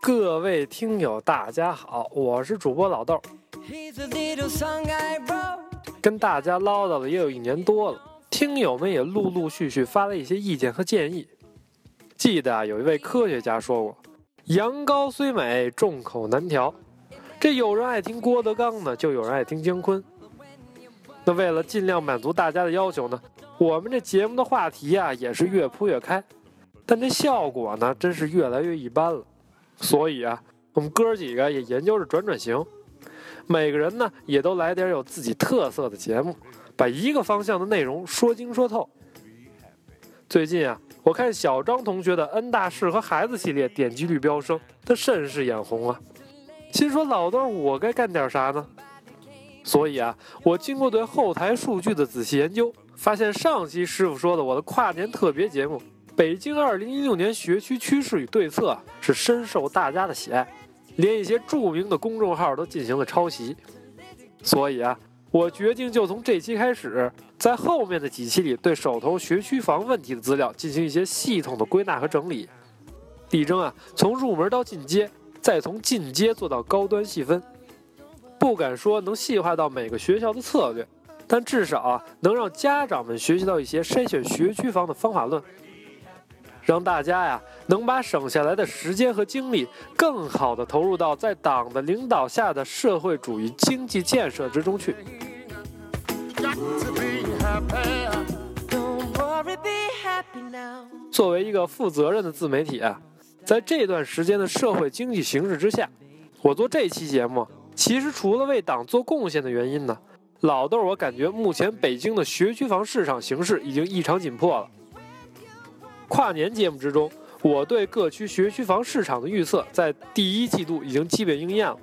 各位听友，大家好，我是主播老豆，跟大家唠叨了也有一年多了，听友们也陆陆续续发了一些意见和建议。记得啊，有一位科学家说过：“羊羔虽美，众口难调。”这有人爱听郭德纲呢，就有人爱听姜昆。那为了尽量满足大家的要求呢，我们这节目的话题啊也是越铺越开，但这效果呢真是越来越一般了。所以啊，我们哥几个也研究着转转型，每个人呢也都来点有自己特色的节目，把一个方向的内容说精说透。最近啊。我看小张同学的《N 大事和孩子》系列点击率飙升，他甚是眼红啊，心说老豆，我该干点啥呢？所以啊，我经过对后台数据的仔细研究，发现上期师傅说的我的跨年特别节目《北京2016年学区趋势与对策》是深受大家的喜爱，连一些著名的公众号都进行了抄袭，所以啊。我决定就从这期开始，在后面的几期里对手头学区房问题的资料进行一些系统的归纳和整理，力争啊从入门到进阶，再从进阶做到高端细分。不敢说能细化到每个学校的策略，但至少啊能让家长们学习到一些筛选学区房的方法论，让大家呀能把省下来的时间和精力更好的投入到在党的领导下的社会主义经济建设之中去。作为一个负责任的自媒体啊，在这段时间的社会经济形势之下，我做这期节目，其实除了为党做贡献的原因呢，老豆我感觉目前北京的学区房市场形势已经异常紧迫了。跨年节目之中，我对各区学区房市场的预测，在第一季度已经基本应验了。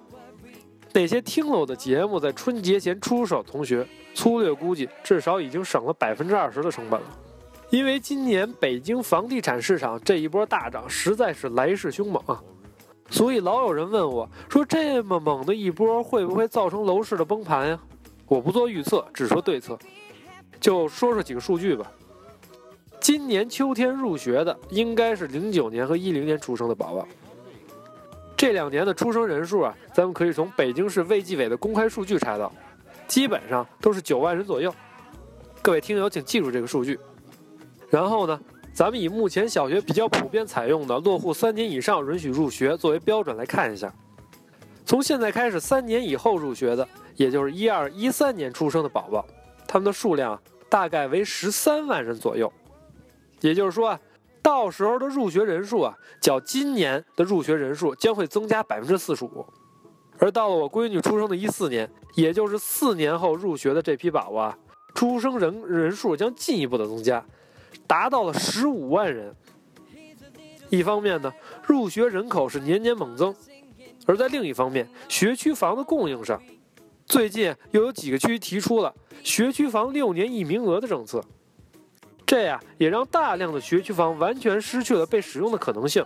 那些听了我的节目在春节前出手同学。粗略估计，至少已经省了百分之二十的成本了。因为今年北京房地产市场这一波大涨实在是来势凶猛啊，所以老有人问我说：“这么猛的一波，会不会造成楼市的崩盘呀？”我不做预测，只说对策。就说说几个数据吧。今年秋天入学的应该是零九年和一零年出生的宝宝。这两年的出生人数啊，咱们可以从北京市卫计委的公开数据查到。基本上都是九万人左右，各位听友请记住这个数据。然后呢，咱们以目前小学比较普遍采用的落户三年以上允许入学作为标准来看一下。从现在开始，三年以后入学的，也就是一二一三年出生的宝宝，他们的数量大概为十三万人左右。也就是说啊，到时候的入学人数啊，较今年的入学人数将会增加百分之四十五。而到了我闺女出生的一四年，也就是四年后入学的这批宝宝啊，出生人人数将进一步的增加，达到了十五万人。一方面呢，入学人口是年年猛增；而在另一方面，学区房的供应上，最近又有几个区提出了学区房六年一名额的政策，这呀也让大量的学区房完全失去了被使用的可能性。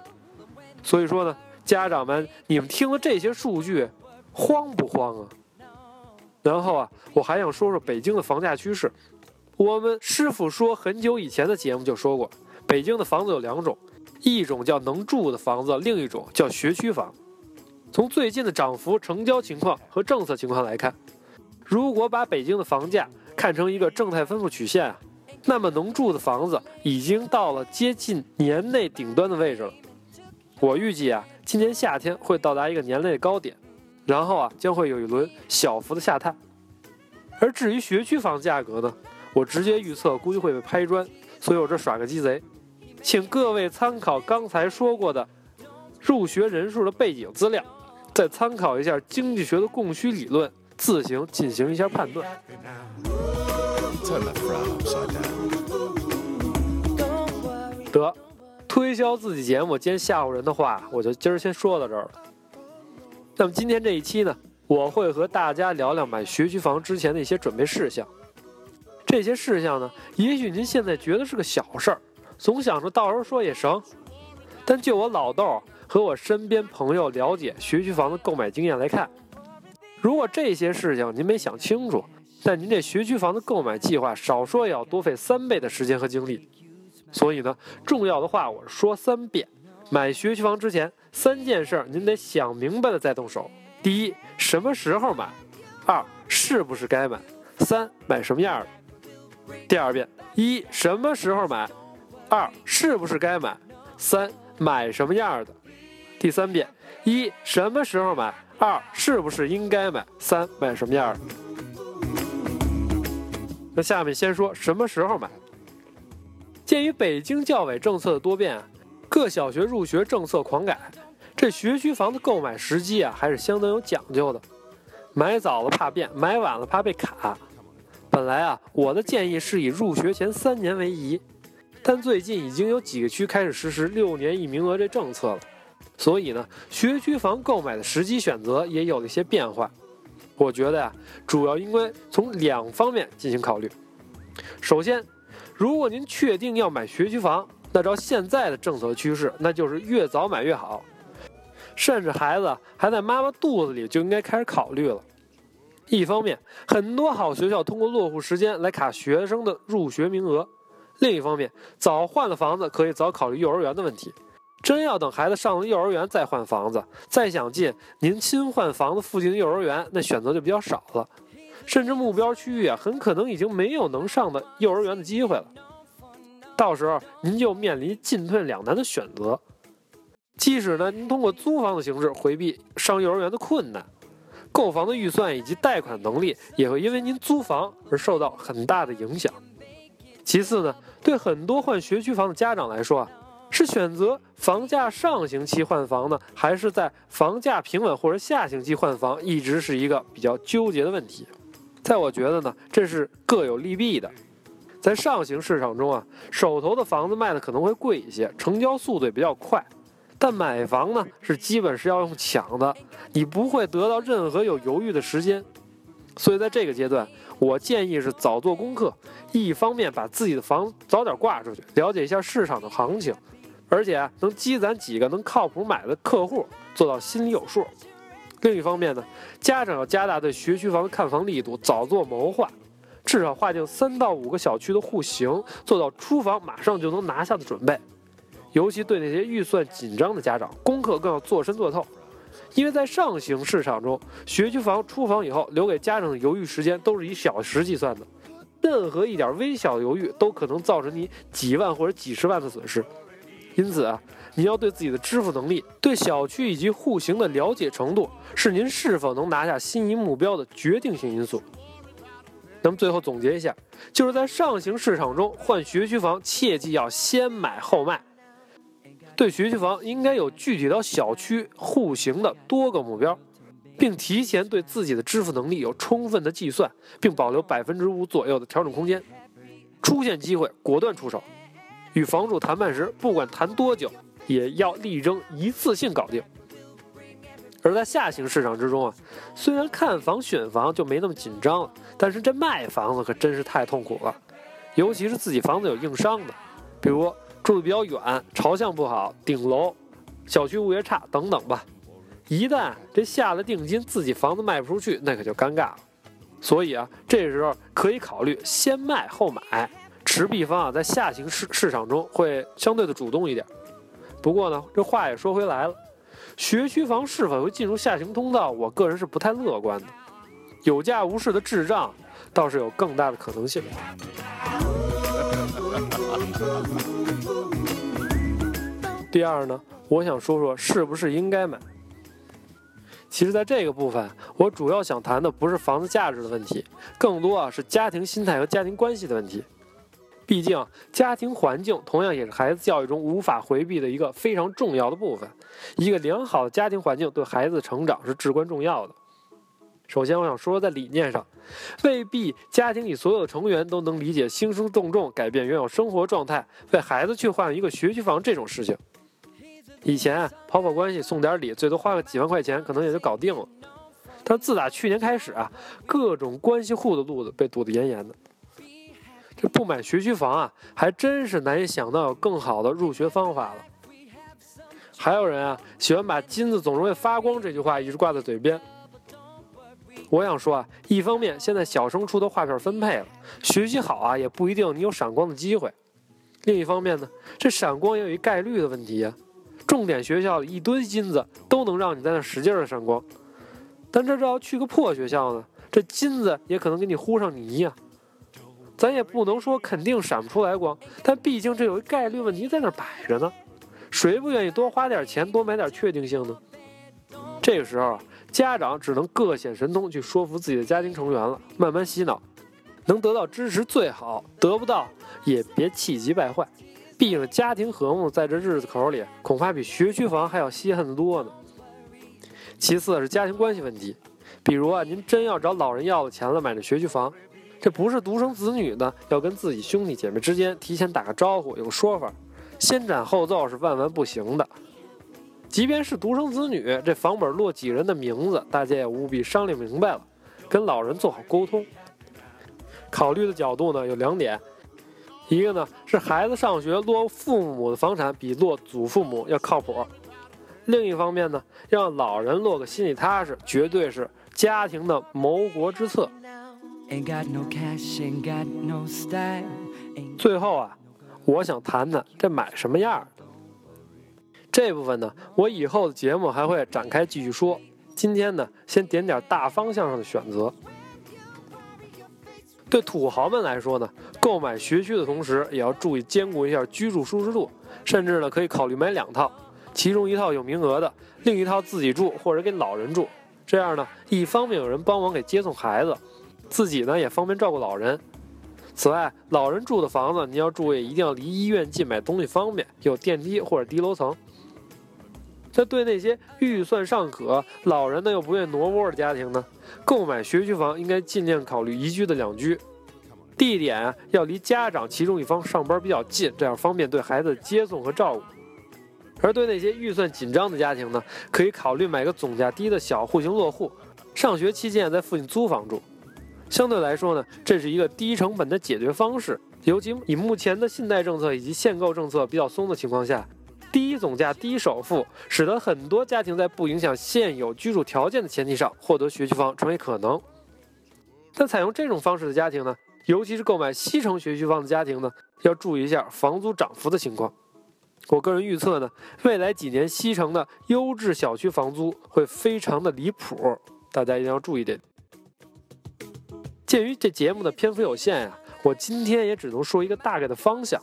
所以说呢，家长们，你们听了这些数据。慌不慌啊？然后啊，我还想说说北京的房价趋势。我们师傅说，很久以前的节目就说过，北京的房子有两种，一种叫能住的房子，另一种叫学区房。从最近的涨幅、成交情况和政策情况来看，如果把北京的房价看成一个正态分布曲线啊，那么能住的房子已经到了接近年内顶端的位置了。我预计啊，今年夏天会到达一个年内高点。然后啊，将会有一轮小幅的下探。而至于学区房价格呢，我直接预测估计会被拍砖，所以我这耍个鸡贼，请各位参考刚才说过的入学人数的背景资料，再参考一下经济学的供需理论，自行进行一下判断。得，推销自己节目兼吓唬人的话，我就今儿先说到这儿了。那么今天这一期呢，我会和大家聊聊买学区房之前的一些准备事项。这些事项呢，也许您现在觉得是个小事儿，总想着到时候说也成。但就我老豆和我身边朋友了解学区房的购买经验来看，如果这些事情您没想清楚，那您这学区房的购买计划少说也要多费三倍的时间和精力。所以呢，重要的话我说三遍：买学区房之前，三件事儿您得想明白了再动手。第一，什么时候买？二，是不是该买？三，买什么样的？第二遍：一，什么时候买？二，是不是该买？三，买什么样的？第三遍：一，什么时候买？二，是不是应该买？三，买什么样的？那下面先说什么时候买。鉴于北京教委政策的多变，各小学入学政策狂改，这学区房的购买时机啊，还是相当有讲究的。买早了怕变，买晚了怕被卡。本来啊，我的建议是以入学前三年为宜，但最近已经有几个区开始实施六年一名额这政策了，所以呢，学区房购买的时机选择也有了一些变化。我觉得呀，主要应该从两方面进行考虑。首先，如果您确定要买学区房，那照现在的政策趋势，那就是越早买越好，甚至孩子还在妈妈肚子里就应该开始考虑了。一方面，很多好学校通过落户时间来卡学生的入学名额；另一方面，早换了房子可以早考虑幼儿园的问题。真要等孩子上了幼儿园再换房子，再想进您新换房子附近的幼儿园，那选择就比较少了。甚至目标区域啊，很可能已经没有能上的幼儿园的机会了。到时候您就面临进退两难的选择。即使呢，您通过租房的形式回避上幼儿园的困难，购房的预算以及贷款能力也会因为您租房而受到很大的影响。其次呢，对很多换学区房的家长来说啊，是选择房价上行期换房呢，还是在房价平稳或者下行期换房，一直是一个比较纠结的问题。在我觉得呢，这是各有利弊的。在上行市场中啊，手头的房子卖的可能会贵一些，成交速度也比较快。但买房呢，是基本是要用抢的，你不会得到任何有犹豫的时间。所以在这个阶段，我建议是早做功课，一方面把自己的房早点挂出去，了解一下市场的行情，而且能积攒几个能靠谱买的客户，做到心里有数。另一方面呢，家长要加大对学区房的看房力度，早做谋划，至少划定三到五个小区的户型，做到出房马上就能拿下的准备。尤其对那些预算紧张的家长，功课更要做深做透，因为在上行市场中，学区房出房以后留给家长的犹豫时间都是以小时计算的，任何一点微小的犹豫都可能造成你几万或者几十万的损失。因此啊。你要对自己的支付能力、对小区以及户型的了解程度，是您是否能拿下心仪目标的决定性因素。那么最后总结一下，就是在上行市场中换学区房，切记要先买后卖。对学区房应该有具体到小区、户型的多个目标，并提前对自己的支付能力有充分的计算，并保留百分之五左右的调整空间。出现机会果断出手。与房主谈判时，不管谈多久。也要力争一次性搞定。而在下行市场之中啊，虽然看房选房就没那么紧张了，但是这卖房子可真是太痛苦了，尤其是自己房子有硬伤的，比如住的比较远、朝向不好、顶楼、小区物业差等等吧。一旦这下了定金，自己房子卖不出去，那可就尴尬了。所以啊，这时候可以考虑先卖后买，持币方啊，在下行市市场中会相对的主动一点。不过呢，这话也说回来了，学区房是否会进入下行通道，我个人是不太乐观的。有价无市的滞胀，倒是有更大的可能性。第二呢，我想说说是不是应该买。其实，在这个部分，我主要想谈的不是房子价值的问题，更多啊是家庭心态和家庭关系的问题。毕竟，家庭环境同样也是孩子教育中无法回避的一个非常重要的部分。一个良好的家庭环境对孩子成长是至关重要的。首先，我想说说，在理念上，未必家庭里所有的成员都能理解兴师动众改变原有生活状态，为孩子去换一个学区房这种事情。以前跑跑关系送点礼，最多花个几万块钱，可能也就搞定了。但自打去年开始啊，各种关系户的路子被堵得严严的。这不买学区房啊，还真是难以想到有更好的入学方法了。还有人啊，喜欢把“金子总是会发光”这句话一直挂在嘴边。我想说啊，一方面现在小升初的划片分配了，学习好啊也不一定你有闪光的机会；另一方面呢，这闪光也有一概率的问题呀。重点学校一堆金子都能让你在那使劲的闪光，但这要去个破学校呢，这金子也可能给你糊上泥呀。咱也不能说肯定闪不出来光，但毕竟这有一概率问题在那摆着呢。谁不愿意多花点钱多买点确定性呢？这个时候。家长只能各显神通去说服自己的家庭成员了，慢慢洗脑，能得到支持最好，得不到也别气急败坏。毕竟家庭和睦在这日子口里，恐怕比学区房还要稀罕得多呢。其次是家庭关系问题，比如啊，您真要找老人要了钱了买这学区房，这不是独生子女的，要跟自己兄弟姐妹之间提前打个招呼，有个说法，先斩后奏是万万不行的。即便是独生子女，这房本落几人的名字，大家也务必商量明白了，跟老人做好沟通。考虑的角度呢有两点，一个呢是孩子上学落父母的房产比落祖父母要靠谱，另一方面呢让老人落个心里踏实，绝对是家庭的谋国之策。最后啊，我想谈谈这买什么样。这部分呢，我以后的节目还会展开继续说。今天呢，先点点大方向上的选择。对土豪们来说呢，购买学区的同时，也要注意兼顾一下居住舒适度，甚至呢，可以考虑买两套，其中一套有名额的，另一套自己住或者给老人住。这样呢，一方面有人帮忙给接送孩子，自己呢也方便照顾老人。此外，老人住的房子，你要注意一定要离医院近，买东西方便，有电梯或者低楼层。那对那些预算尚可、老人呢又不愿挪窝的家庭呢，购买学区房应该尽量考虑宜居的两居，地点啊要离家长其中一方上班比较近，这样方便对孩子接送和照顾。而对那些预算紧张的家庭呢，可以考虑买个总价低的小户型落户，上学期间在附近租房住。相对来说呢，这是一个低成本的解决方式，尤其以目前的信贷政策以及限购政策比较松的情况下。低总价、低首付，使得很多家庭在不影响现有居住条件的前提上获得学区房成为可能。但采用这种方式的家庭呢，尤其是购买西城学区房的家庭呢，要注意一下房租涨幅的情况。我个人预测呢，未来几年西城的优质小区房租会非常的离谱，大家一定要注意点。鉴于这节目的篇幅有限呀，我今天也只能说一个大概的方向。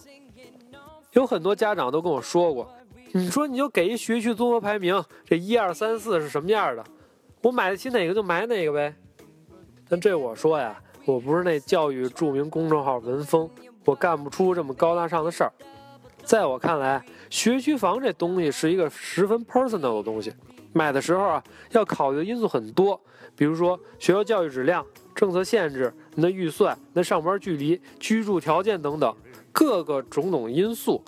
有很多家长都跟我说过，你说你就给一学区综合排名，这一二三四是什么样的？我买得起哪个就买哪个呗。但这我说呀，我不是那教育著名公众号文风，我干不出这么高大上的事儿。在我看来，学区房这东西是一个十分 personal 的东西，买的时候啊，要考虑的因素很多，比如说学校教育质量、政策限制、你的预算、那上班距离、居住条件等等。各个种种因素，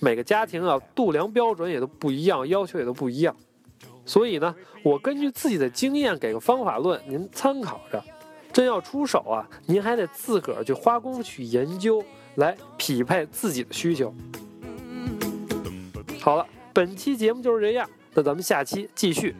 每个家庭啊，度量标准也都不一样，要求也都不一样，所以呢，我根据自己的经验给个方法论，您参考着。真要出手啊，您还得自个儿去花功夫去研究，来匹配自己的需求。好了，本期节目就是这样，那咱们下期继续。